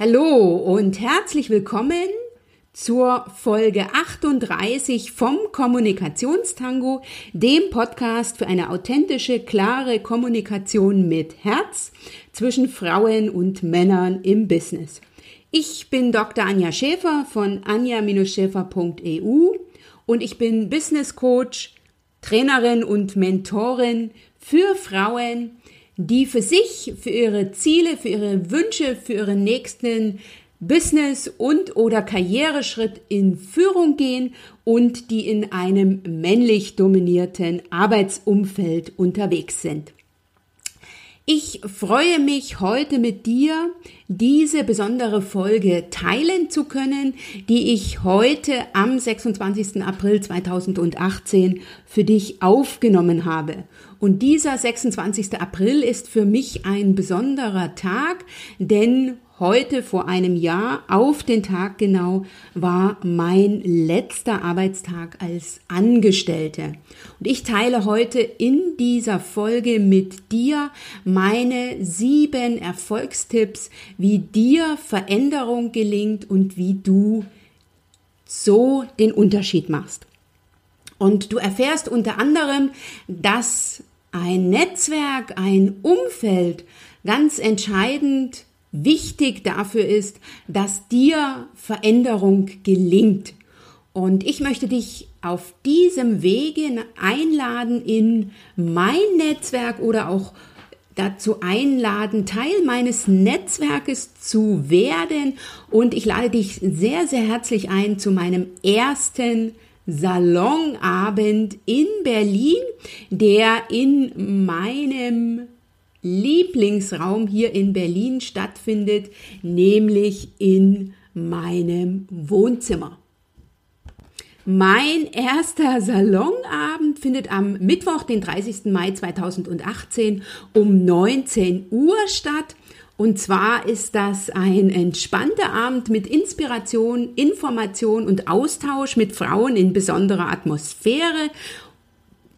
Hallo und herzlich willkommen zur Folge 38 vom Kommunikationstango, dem Podcast für eine authentische, klare Kommunikation mit Herz zwischen Frauen und Männern im Business. Ich bin Dr. Anja Schäfer von anja-schäfer.eu und ich bin Business Coach, Trainerin und Mentorin für Frauen, die für sich, für ihre Ziele, für ihre Wünsche, für ihren nächsten Business und oder Karriereschritt in Führung gehen und die in einem männlich dominierten Arbeitsumfeld unterwegs sind. Ich freue mich heute mit dir, diese besondere Folge teilen zu können, die ich heute am 26. April 2018 für dich aufgenommen habe. Und dieser 26. April ist für mich ein besonderer Tag, denn heute vor einem Jahr auf den Tag genau war mein letzter Arbeitstag als Angestellte. Und ich teile heute in dieser Folge mit dir meine sieben Erfolgstipps, wie dir Veränderung gelingt und wie du so den Unterschied machst. Und du erfährst unter anderem, dass ein Netzwerk, ein Umfeld ganz entscheidend wichtig dafür ist, dass dir Veränderung gelingt. Und ich möchte dich auf diesem Wege einladen in mein Netzwerk oder auch dazu einladen, Teil meines Netzwerkes zu werden. Und ich lade dich sehr, sehr herzlich ein zu meinem ersten Salonabend in Berlin, der in meinem Lieblingsraum hier in Berlin stattfindet, nämlich in meinem Wohnzimmer. Mein erster Salonabend findet am Mittwoch, den 30. Mai 2018 um 19 Uhr statt. Und zwar ist das ein entspannter Abend mit Inspiration, Information und Austausch mit Frauen in besonderer Atmosphäre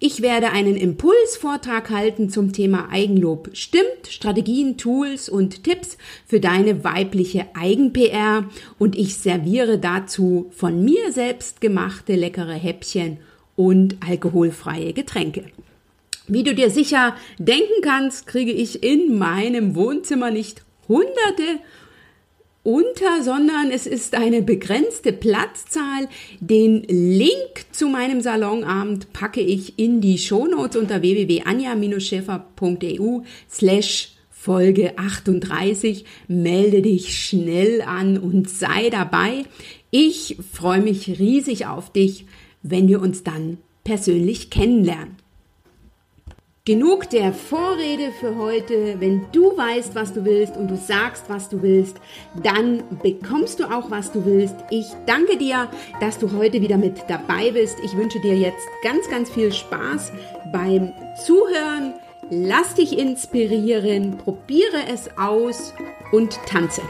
ich werde einen Impulsvortrag halten zum Thema Eigenlob stimmt, Strategien, Tools und Tipps für deine weibliche Eigen-PR und ich serviere dazu von mir selbst gemachte leckere Häppchen und alkoholfreie Getränke. Wie du dir sicher denken kannst, kriege ich in meinem Wohnzimmer nicht hunderte unter, sondern es ist eine begrenzte Platzzahl. Den Link zu meinem Salonabend packe ich in die Shownotes unter www.anja-schäfer.eu slash Folge 38. Melde dich schnell an und sei dabei. Ich freue mich riesig auf dich, wenn wir uns dann persönlich kennenlernen. Genug der Vorrede für heute. Wenn du weißt, was du willst und du sagst, was du willst, dann bekommst du auch, was du willst. Ich danke dir, dass du heute wieder mit dabei bist. Ich wünsche dir jetzt ganz, ganz viel Spaß beim Zuhören. Lass dich inspirieren, probiere es aus und tanze.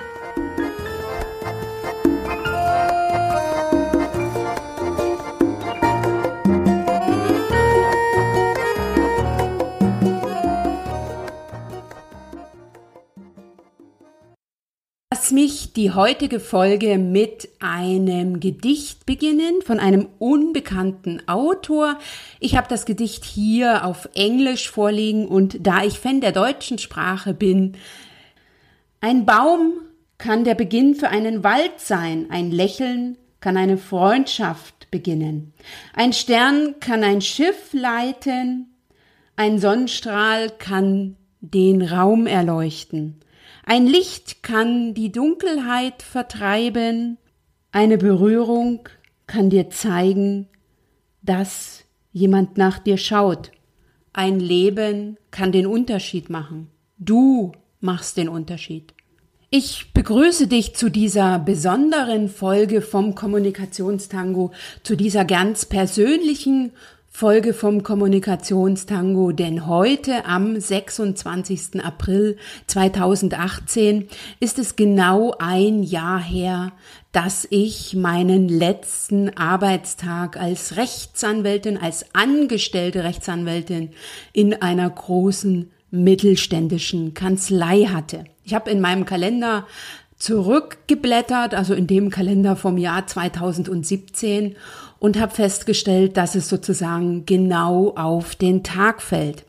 Die heutige Folge mit einem Gedicht beginnen von einem unbekannten Autor. Ich habe das Gedicht hier auf Englisch vorliegen und da ich Fan der deutschen Sprache bin, ein Baum kann der Beginn für einen Wald sein, ein Lächeln kann eine Freundschaft beginnen, ein Stern kann ein Schiff leiten, ein Sonnenstrahl kann den Raum erleuchten. Ein Licht kann die Dunkelheit vertreiben, eine Berührung kann dir zeigen, dass jemand nach dir schaut. Ein Leben kann den Unterschied machen. Du machst den Unterschied. Ich begrüße dich zu dieser besonderen Folge vom Kommunikationstango, zu dieser ganz persönlichen Folge vom Kommunikationstango, denn heute am 26. April 2018 ist es genau ein Jahr her, dass ich meinen letzten Arbeitstag als Rechtsanwältin, als angestellte Rechtsanwältin in einer großen mittelständischen Kanzlei hatte. Ich habe in meinem Kalender zurückgeblättert, also in dem Kalender vom Jahr 2017 und habe festgestellt, dass es sozusagen genau auf den Tag fällt.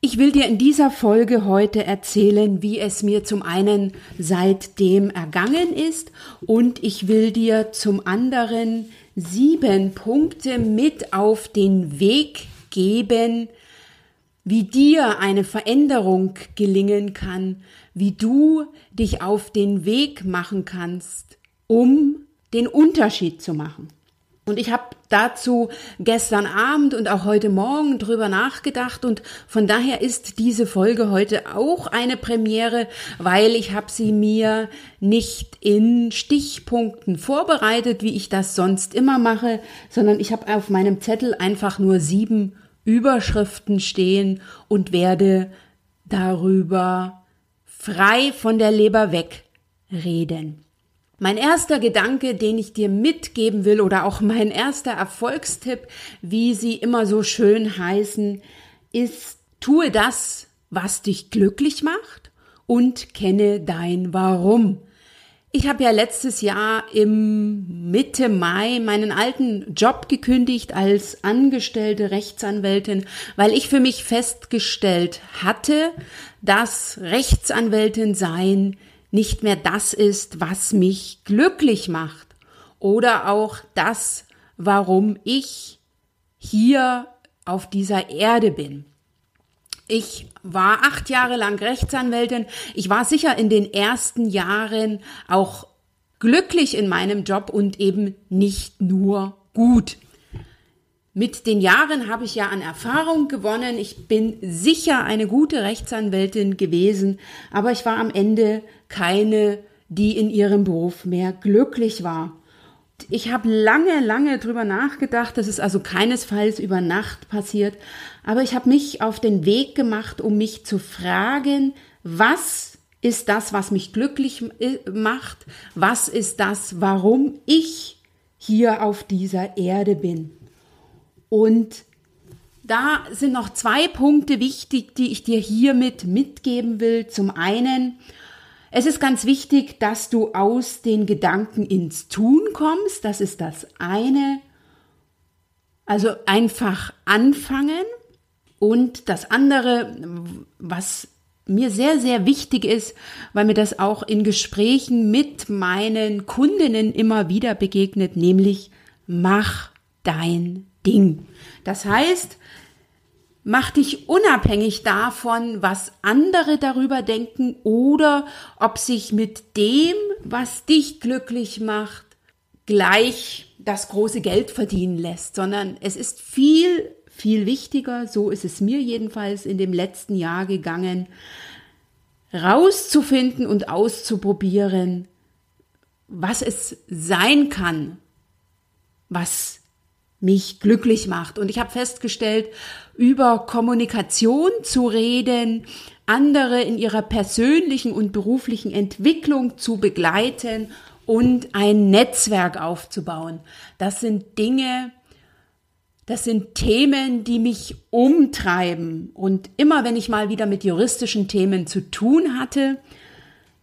Ich will dir in dieser Folge heute erzählen, wie es mir zum einen seitdem ergangen ist und ich will dir zum anderen sieben Punkte mit auf den Weg geben, wie dir eine Veränderung gelingen kann, wie du dich auf den Weg machen kannst, um den Unterschied zu machen. Und ich habe dazu gestern Abend und auch heute Morgen drüber nachgedacht und von daher ist diese Folge heute auch eine Premiere, weil ich habe sie mir nicht in Stichpunkten vorbereitet, wie ich das sonst immer mache, sondern ich habe auf meinem Zettel einfach nur sieben Überschriften stehen und werde darüber frei von der Leber weg reden. Mein erster Gedanke, den ich dir mitgeben will oder auch mein erster Erfolgstipp, wie sie immer so schön heißen, ist, tue das, was dich glücklich macht und kenne dein Warum. Ich habe ja letztes Jahr im Mitte Mai meinen alten Job gekündigt als angestellte Rechtsanwältin, weil ich für mich festgestellt hatte, dass Rechtsanwältin sein nicht mehr das ist, was mich glücklich macht oder auch das, warum ich hier auf dieser Erde bin. Ich war acht Jahre lang Rechtsanwältin. Ich war sicher in den ersten Jahren auch glücklich in meinem Job und eben nicht nur gut. Mit den Jahren habe ich ja an Erfahrung gewonnen. Ich bin sicher eine gute Rechtsanwältin gewesen, aber ich war am Ende keine, die in ihrem Beruf mehr glücklich war. Ich habe lange, lange drüber nachgedacht. Das ist also keinesfalls über Nacht passiert. Aber ich habe mich auf den Weg gemacht, um mich zu fragen, was ist das, was mich glücklich äh, macht? Was ist das, warum ich hier auf dieser Erde bin? Und da sind noch zwei Punkte wichtig, die ich dir hiermit mitgeben will. Zum einen, es ist ganz wichtig, dass du aus den Gedanken ins Tun kommst. Das ist das eine. Also einfach anfangen. Und das andere, was mir sehr, sehr wichtig ist, weil mir das auch in Gesprächen mit meinen Kundinnen immer wieder begegnet, nämlich mach dein Ding. Das heißt, Mach dich unabhängig davon, was andere darüber denken oder ob sich mit dem, was dich glücklich macht, gleich das große Geld verdienen lässt, sondern es ist viel, viel wichtiger, so ist es mir jedenfalls in dem letzten Jahr gegangen, rauszufinden und auszuprobieren, was es sein kann, was mich glücklich macht. Und ich habe festgestellt, über Kommunikation zu reden, andere in ihrer persönlichen und beruflichen Entwicklung zu begleiten und ein Netzwerk aufzubauen. Das sind Dinge, das sind Themen, die mich umtreiben. Und immer wenn ich mal wieder mit juristischen Themen zu tun hatte,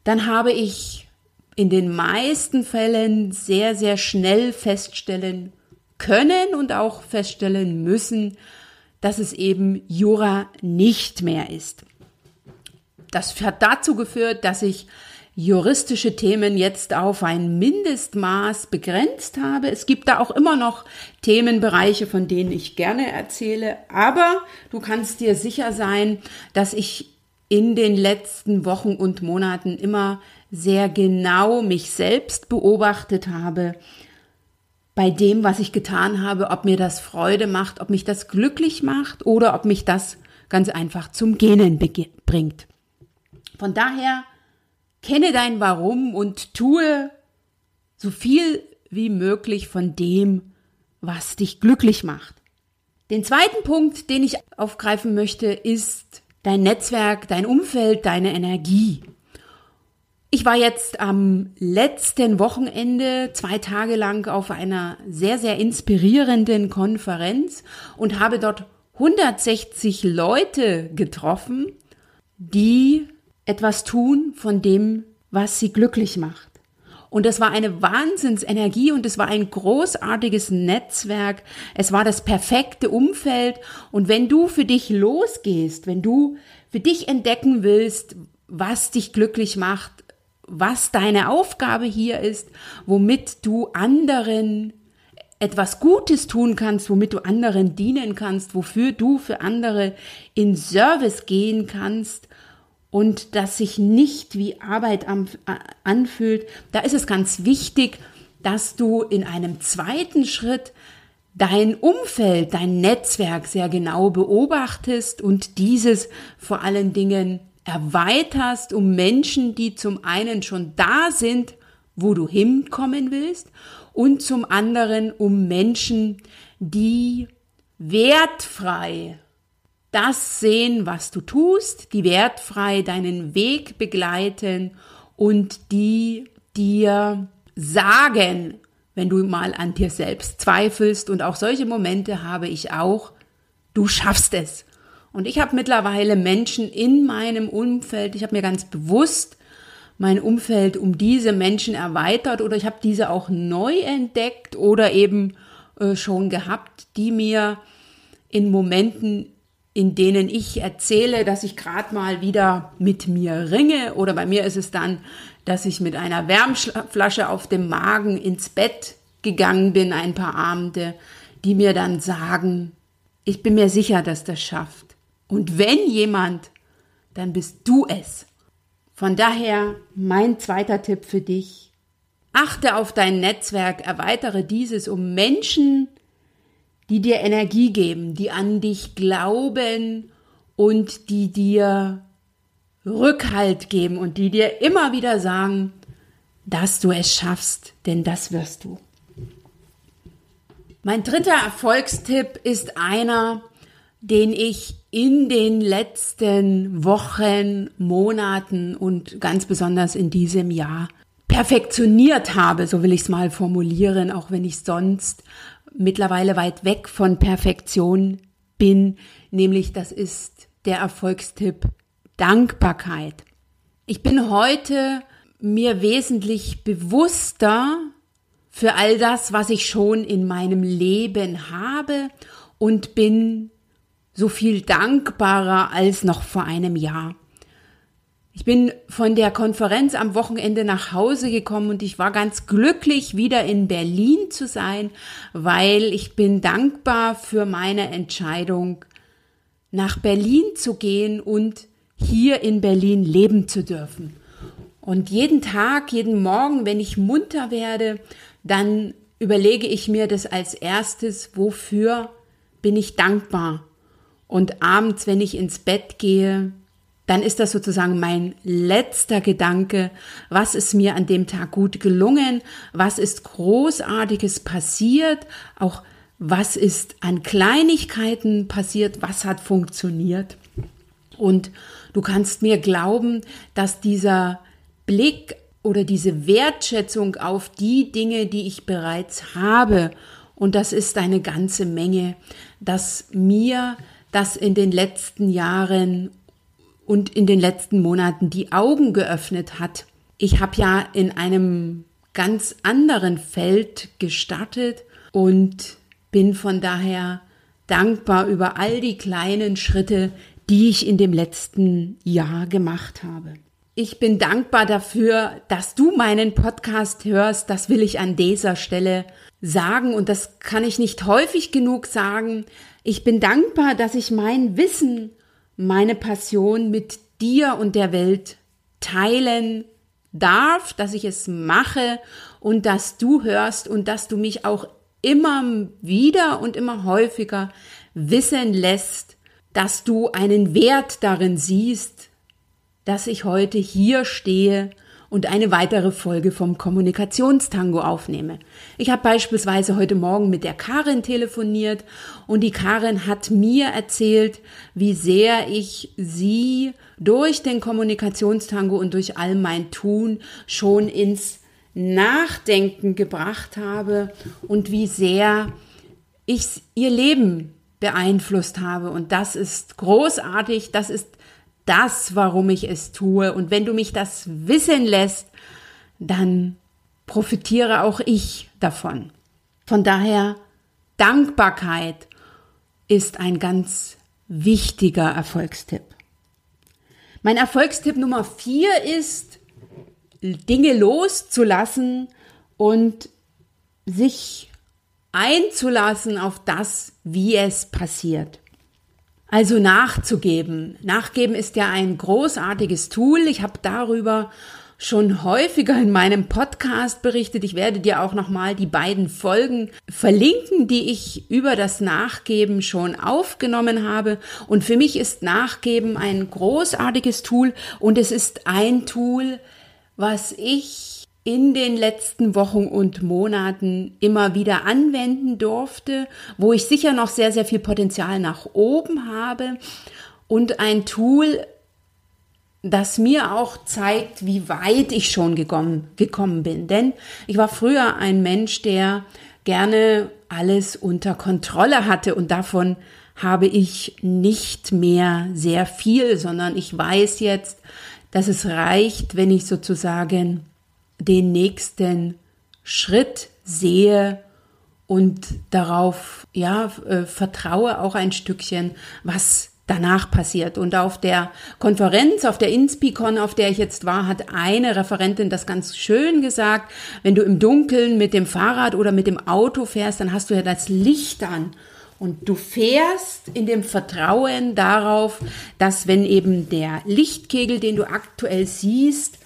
dann habe ich in den meisten Fällen sehr, sehr schnell feststellen können und auch feststellen müssen, dass es eben Jura nicht mehr ist. Das hat dazu geführt, dass ich juristische Themen jetzt auf ein Mindestmaß begrenzt habe. Es gibt da auch immer noch Themenbereiche, von denen ich gerne erzähle, aber du kannst dir sicher sein, dass ich in den letzten Wochen und Monaten immer sehr genau mich selbst beobachtet habe, bei dem, was ich getan habe, ob mir das Freude macht, ob mich das glücklich macht oder ob mich das ganz einfach zum Genen bringt. Von daher kenne dein Warum und tue so viel wie möglich von dem, was dich glücklich macht. Den zweiten Punkt, den ich aufgreifen möchte, ist dein Netzwerk, dein Umfeld, deine Energie. Ich war jetzt am letzten Wochenende zwei Tage lang auf einer sehr, sehr inspirierenden Konferenz und habe dort 160 Leute getroffen, die etwas tun von dem, was sie glücklich macht. Und das war eine Wahnsinnsenergie und es war ein großartiges Netzwerk. Es war das perfekte Umfeld. Und wenn du für dich losgehst, wenn du für dich entdecken willst, was dich glücklich macht, was deine Aufgabe hier ist, womit du anderen etwas Gutes tun kannst, womit du anderen dienen kannst, wofür du für andere in Service gehen kannst und das sich nicht wie Arbeit anfühlt, da ist es ganz wichtig, dass du in einem zweiten Schritt dein Umfeld, dein Netzwerk sehr genau beobachtest und dieses vor allen Dingen erweiterst um Menschen, die zum einen schon da sind, wo du hinkommen willst, und zum anderen um Menschen, die wertfrei das sehen, was du tust, die wertfrei deinen Weg begleiten und die dir sagen, wenn du mal an dir selbst zweifelst und auch solche Momente habe ich auch, du schaffst es. Und ich habe mittlerweile Menschen in meinem Umfeld, ich habe mir ganz bewusst mein Umfeld um diese Menschen erweitert oder ich habe diese auch neu entdeckt oder eben äh, schon gehabt, die mir in Momenten in denen ich erzähle, dass ich gerade mal wieder mit mir ringe oder bei mir ist es dann, dass ich mit einer Wärmflasche auf dem Magen ins Bett gegangen bin ein paar Abende, die mir dann sagen, ich bin mir sicher, dass das schafft. Und wenn jemand, dann bist du es. Von daher mein zweiter Tipp für dich. Achte auf dein Netzwerk, erweitere dieses um Menschen, die dir Energie geben, die an dich glauben und die dir Rückhalt geben und die dir immer wieder sagen, dass du es schaffst, denn das wirst du. Mein dritter Erfolgstipp ist einer, den ich in den letzten Wochen, Monaten und ganz besonders in diesem Jahr perfektioniert habe, so will ich es mal formulieren, auch wenn ich sonst mittlerweile weit weg von Perfektion bin, nämlich das ist der Erfolgstipp Dankbarkeit. Ich bin heute mir wesentlich bewusster für all das, was ich schon in meinem Leben habe und bin so viel dankbarer als noch vor einem Jahr. Ich bin von der Konferenz am Wochenende nach Hause gekommen und ich war ganz glücklich, wieder in Berlin zu sein, weil ich bin dankbar für meine Entscheidung, nach Berlin zu gehen und hier in Berlin leben zu dürfen. Und jeden Tag, jeden Morgen, wenn ich munter werde, dann überlege ich mir das als erstes, wofür bin ich dankbar. Und abends, wenn ich ins Bett gehe, dann ist das sozusagen mein letzter Gedanke. Was ist mir an dem Tag gut gelungen? Was ist Großartiges passiert? Auch was ist an Kleinigkeiten passiert? Was hat funktioniert? Und du kannst mir glauben, dass dieser Blick oder diese Wertschätzung auf die Dinge, die ich bereits habe, und das ist eine ganze Menge, dass mir das in den letzten Jahren und in den letzten Monaten die Augen geöffnet hat. Ich habe ja in einem ganz anderen Feld gestartet und bin von daher dankbar über all die kleinen Schritte, die ich in dem letzten Jahr gemacht habe. Ich bin dankbar dafür, dass du meinen Podcast hörst. Das will ich an dieser Stelle sagen und das kann ich nicht häufig genug sagen. Ich bin dankbar, dass ich mein Wissen meine Passion mit dir und der Welt teilen darf, dass ich es mache und dass du hörst und dass du mich auch immer wieder und immer häufiger wissen lässt, dass du einen Wert darin siehst, dass ich heute hier stehe und eine weitere Folge vom Kommunikationstango aufnehme. Ich habe beispielsweise heute Morgen mit der Karin telefoniert und die Karin hat mir erzählt, wie sehr ich sie durch den Kommunikationstango und durch all mein Tun schon ins Nachdenken gebracht habe und wie sehr ich ihr Leben beeinflusst habe. Und das ist großartig, das ist das, warum ich es tue. Und wenn du mich das wissen lässt, dann profitiere auch ich davon. Von daher, Dankbarkeit ist ein ganz wichtiger Erfolgstipp. Mein Erfolgstipp Nummer vier ist, Dinge loszulassen und sich einzulassen auf das, wie es passiert. Also nachzugeben. Nachgeben ist ja ein großartiges Tool. Ich habe darüber schon häufiger in meinem Podcast berichtet. Ich werde dir auch nochmal die beiden Folgen verlinken, die ich über das Nachgeben schon aufgenommen habe. Und für mich ist Nachgeben ein großartiges Tool und es ist ein Tool, was ich in den letzten Wochen und Monaten immer wieder anwenden durfte, wo ich sicher noch sehr, sehr viel Potenzial nach oben habe und ein Tool, das mir auch zeigt, wie weit ich schon gekommen, gekommen bin. Denn ich war früher ein Mensch, der gerne alles unter Kontrolle hatte und davon habe ich nicht mehr sehr viel, sondern ich weiß jetzt, dass es reicht, wenn ich sozusagen den nächsten Schritt sehe und darauf ja äh, vertraue auch ein Stückchen, was danach passiert. Und auf der Konferenz, auf der Inspicon, auf der ich jetzt war, hat eine Referentin das ganz schön gesagt. Wenn du im Dunkeln mit dem Fahrrad oder mit dem Auto fährst, dann hast du ja das Licht an. Und du fährst in dem Vertrauen darauf, dass wenn eben der Lichtkegel, den du aktuell siehst,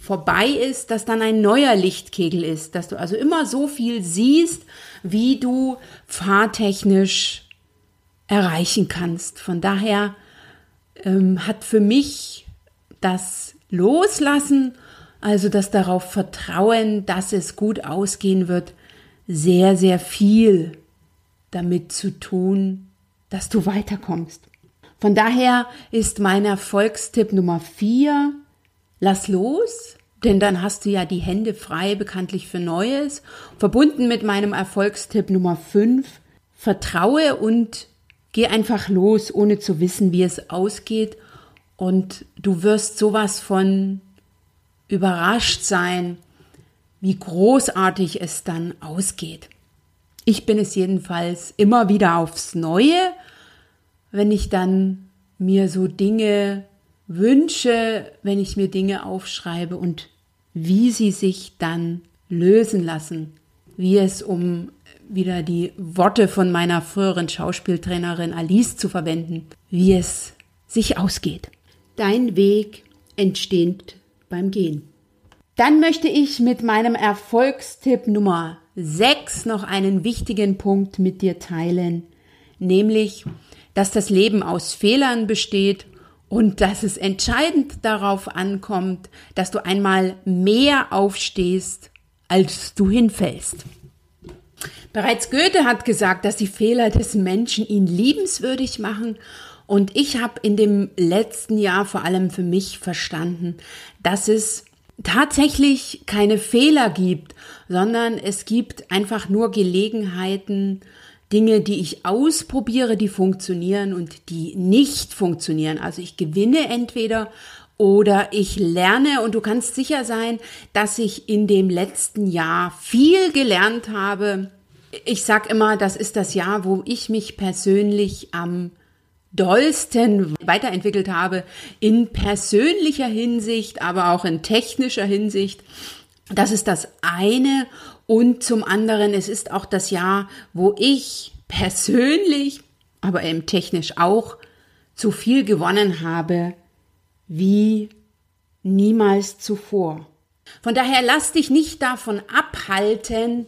vorbei ist, dass dann ein neuer Lichtkegel ist, dass du also immer so viel siehst, wie du fahrtechnisch erreichen kannst. Von daher ähm, hat für mich das Loslassen, also das darauf Vertrauen, dass es gut ausgehen wird, sehr, sehr viel damit zu tun, dass du weiterkommst. Von daher ist mein Erfolgstipp Nummer vier, lass los, denn dann hast du ja die Hände frei bekanntlich für Neues. Verbunden mit meinem Erfolgstipp Nummer fünf, vertraue und Geh einfach los, ohne zu wissen, wie es ausgeht. Und du wirst sowas von überrascht sein, wie großartig es dann ausgeht. Ich bin es jedenfalls immer wieder aufs Neue, wenn ich dann mir so Dinge wünsche, wenn ich mir Dinge aufschreibe und wie sie sich dann lösen lassen, wie es um wieder die Worte von meiner früheren Schauspieltrainerin Alice zu verwenden, wie es sich ausgeht. Dein Weg entsteht beim Gehen. Dann möchte ich mit meinem Erfolgstipp Nummer 6 noch einen wichtigen Punkt mit dir teilen, nämlich, dass das Leben aus Fehlern besteht und dass es entscheidend darauf ankommt, dass du einmal mehr aufstehst, als du hinfällst. Bereits Goethe hat gesagt, dass die Fehler des Menschen ihn liebenswürdig machen. Und ich habe in dem letzten Jahr vor allem für mich verstanden, dass es tatsächlich keine Fehler gibt, sondern es gibt einfach nur Gelegenheiten, Dinge, die ich ausprobiere, die funktionieren und die nicht funktionieren. Also ich gewinne entweder oder ich lerne und du kannst sicher sein, dass ich in dem letzten Jahr viel gelernt habe, ich sag immer, das ist das Jahr, wo ich mich persönlich am dollsten weiterentwickelt habe, in persönlicher Hinsicht, aber auch in technischer Hinsicht. Das ist das eine. Und zum anderen, es ist auch das Jahr, wo ich persönlich, aber eben technisch auch, zu viel gewonnen habe wie niemals zuvor. Von daher lass dich nicht davon abhalten,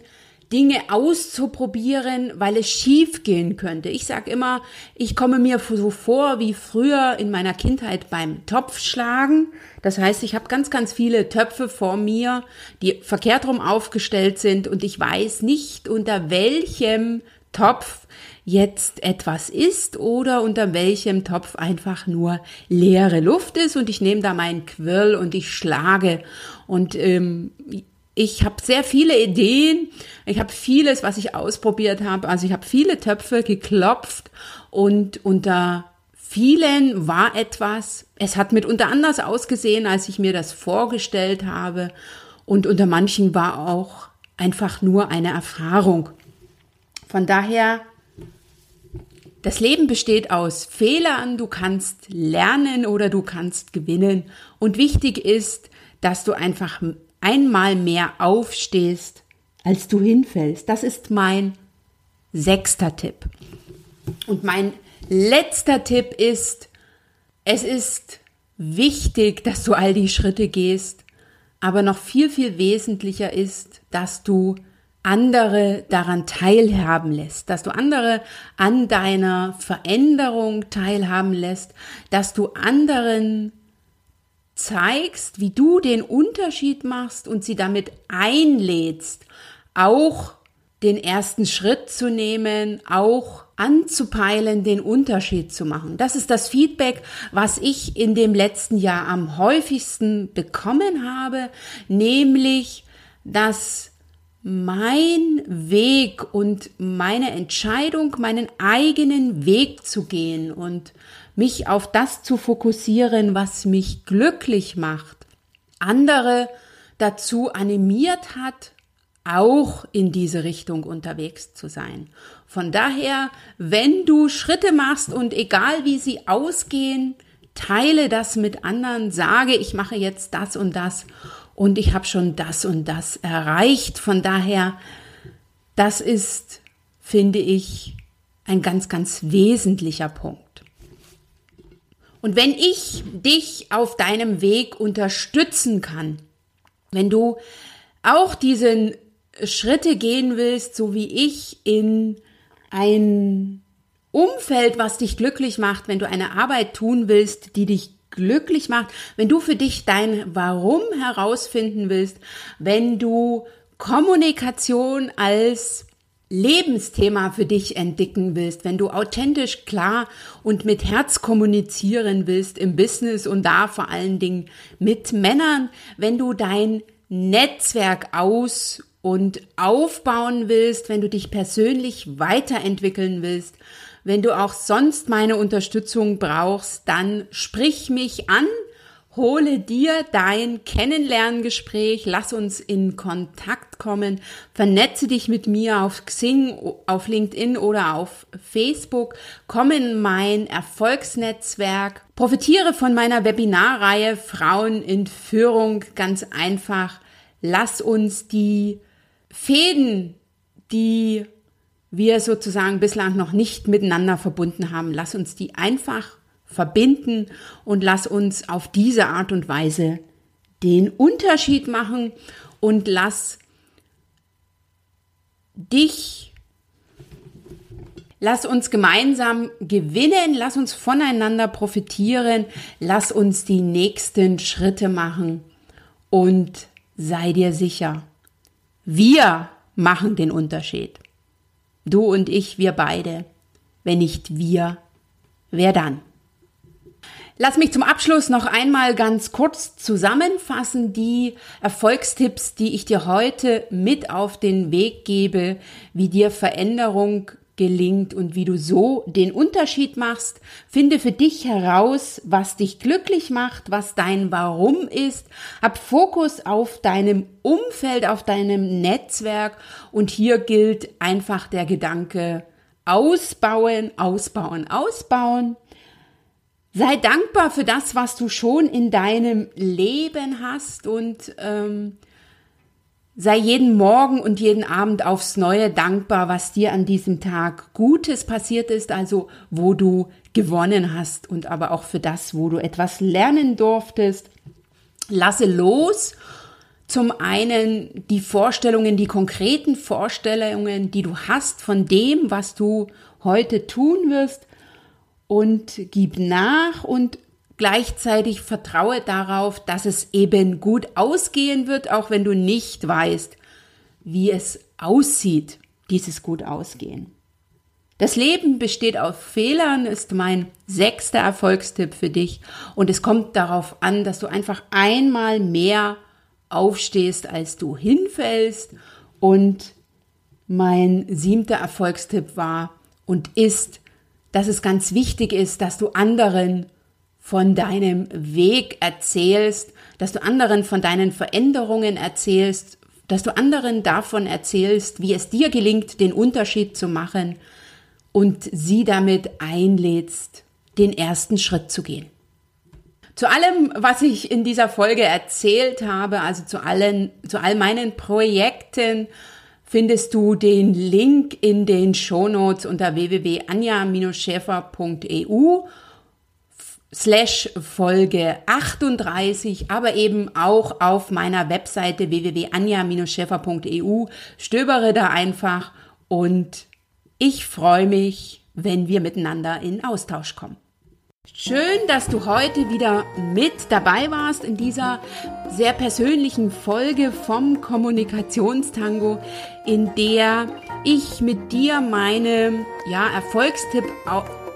Dinge auszuprobieren, weil es schief gehen könnte. Ich sage immer, ich komme mir so vor wie früher in meiner Kindheit beim Topfschlagen. Das heißt, ich habe ganz, ganz viele Töpfe vor mir, die verkehrt rum aufgestellt sind und ich weiß nicht, unter welchem Topf jetzt etwas ist oder unter welchem Topf einfach nur leere Luft ist und ich nehme da meinen Quirl und ich schlage und ähm, ich habe sehr viele Ideen, ich habe vieles, was ich ausprobiert habe. Also ich habe viele Töpfe geklopft und unter vielen war etwas, es hat mitunter anders ausgesehen, als ich mir das vorgestellt habe. Und unter manchen war auch einfach nur eine Erfahrung. Von daher, das Leben besteht aus Fehlern, du kannst lernen oder du kannst gewinnen. Und wichtig ist, dass du einfach einmal mehr aufstehst, als du hinfällst. Das ist mein sechster Tipp. Und mein letzter Tipp ist, es ist wichtig, dass du all die Schritte gehst, aber noch viel, viel wesentlicher ist, dass du andere daran teilhaben lässt, dass du andere an deiner Veränderung teilhaben lässt, dass du anderen zeigst, wie du den Unterschied machst und sie damit einlädst, auch den ersten Schritt zu nehmen, auch anzupeilen, den Unterschied zu machen. Das ist das Feedback, was ich in dem letzten Jahr am häufigsten bekommen habe, nämlich, dass mein Weg und meine Entscheidung, meinen eigenen Weg zu gehen und mich auf das zu fokussieren, was mich glücklich macht, andere dazu animiert hat, auch in diese Richtung unterwegs zu sein. Von daher, wenn du Schritte machst und egal wie sie ausgehen, teile das mit anderen, sage, ich mache jetzt das und das und ich habe schon das und das erreicht. Von daher, das ist, finde ich, ein ganz, ganz wesentlicher Punkt. Und wenn ich dich auf deinem Weg unterstützen kann, wenn du auch diesen Schritte gehen willst, so wie ich, in ein Umfeld, was dich glücklich macht, wenn du eine Arbeit tun willst, die dich glücklich macht, wenn du für dich dein Warum herausfinden willst, wenn du Kommunikation als Lebensthema für dich entdecken willst, wenn du authentisch, klar und mit Herz kommunizieren willst im Business und da vor allen Dingen mit Männern, wenn du dein Netzwerk aus und aufbauen willst, wenn du dich persönlich weiterentwickeln willst, wenn du auch sonst meine Unterstützung brauchst, dann sprich mich an, hole dir dein Kennenlerngespräch, lass uns in Kontakt kommen, vernetze dich mit mir auf Xing, auf LinkedIn oder auf Facebook, komm in mein Erfolgsnetzwerk, profitiere von meiner Webinarreihe Frauen in Führung. Ganz einfach. Lass uns die Fäden, die wir sozusagen bislang noch nicht miteinander verbunden haben, lass uns die einfach verbinden und lass uns auf diese Art und Weise den Unterschied machen und lass dich, lass uns gemeinsam gewinnen, lass uns voneinander profitieren, lass uns die nächsten Schritte machen und sei dir sicher, wir machen den Unterschied. Du und ich, wir beide. Wenn nicht wir, wer dann? Lass mich zum Abschluss noch einmal ganz kurz zusammenfassen die Erfolgstipps, die ich dir heute mit auf den Weg gebe, wie dir Veränderung gelingt und wie du so den Unterschied machst. Finde für dich heraus, was dich glücklich macht, was dein Warum ist. Hab Fokus auf deinem Umfeld, auf deinem Netzwerk und hier gilt einfach der Gedanke ausbauen, ausbauen, ausbauen. Sei dankbar für das, was du schon in deinem Leben hast und ähm, Sei jeden Morgen und jeden Abend aufs Neue dankbar, was dir an diesem Tag Gutes passiert ist, also wo du gewonnen hast und aber auch für das, wo du etwas lernen durftest. Lasse los. Zum einen die Vorstellungen, die konkreten Vorstellungen, die du hast von dem, was du heute tun wirst und gib nach und Gleichzeitig vertraue darauf, dass es eben gut ausgehen wird, auch wenn du nicht weißt, wie es aussieht, dieses gut ausgehen. Das Leben besteht auf Fehlern, ist mein sechster Erfolgstipp für dich. Und es kommt darauf an, dass du einfach einmal mehr aufstehst, als du hinfällst. Und mein siebter Erfolgstipp war und ist, dass es ganz wichtig ist, dass du anderen von deinem Weg erzählst, dass du anderen von deinen Veränderungen erzählst, dass du anderen davon erzählst, wie es dir gelingt, den Unterschied zu machen und sie damit einlädst, den ersten Schritt zu gehen. Zu allem, was ich in dieser Folge erzählt habe, also zu allen, zu all meinen Projekten, findest du den Link in den Shownotes unter www.anja-schäfer.eu slash Folge 38, aber eben auch auf meiner Webseite www.anja-schäfer.eu. Stöbere da einfach und ich freue mich, wenn wir miteinander in Austausch kommen. Schön, dass du heute wieder mit dabei warst in dieser sehr persönlichen Folge vom Kommunikationstango, in der ich mit dir meine ja, Erfolgstipp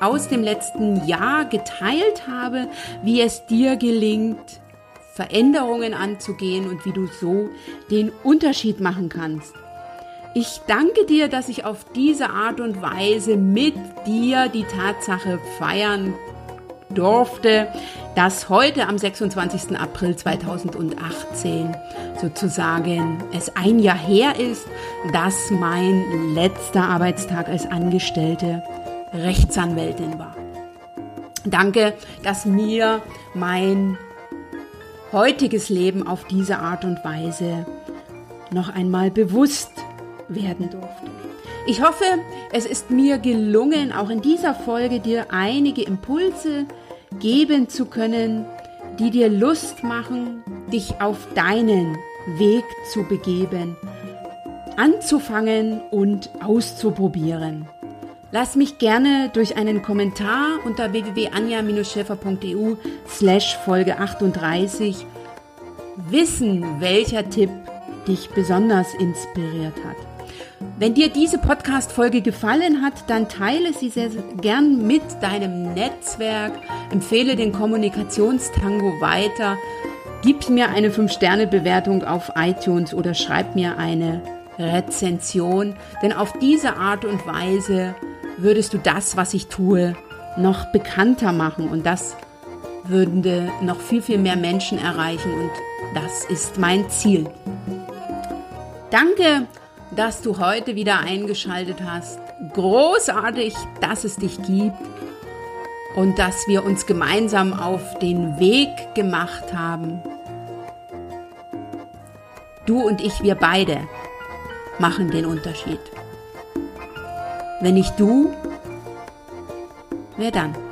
aus dem letzten Jahr geteilt habe, wie es dir gelingt, Veränderungen anzugehen und wie du so den Unterschied machen kannst. Ich danke dir, dass ich auf diese Art und Weise mit dir die Tatsache feiern durfte, dass heute am 26. April 2018 sozusagen es ein Jahr her ist, dass mein letzter Arbeitstag als Angestellte Rechtsanwältin war. Danke, dass mir mein heutiges Leben auf diese Art und Weise noch einmal bewusst werden durfte. Ich hoffe, es ist mir gelungen, auch in dieser Folge dir einige Impulse geben zu können, die dir Lust machen, dich auf deinen Weg zu begeben, anzufangen und auszuprobieren. Lass mich gerne durch einen Kommentar unter www.anja-schäfer.eu slash Folge 38 wissen, welcher Tipp dich besonders inspiriert hat. Wenn dir diese Podcast-Folge gefallen hat, dann teile sie sehr, gern mit deinem Netzwerk, empfehle den Kommunikationstango weiter, gib mir eine 5-Sterne-Bewertung auf iTunes oder schreib mir eine Rezension, denn auf diese Art und Weise würdest du das, was ich tue, noch bekannter machen. Und das würde noch viel, viel mehr Menschen erreichen. Und das ist mein Ziel. Danke dass du heute wieder eingeschaltet hast. Großartig, dass es dich gibt und dass wir uns gemeinsam auf den Weg gemacht haben. Du und ich, wir beide machen den Unterschied. Wenn nicht du, wer dann?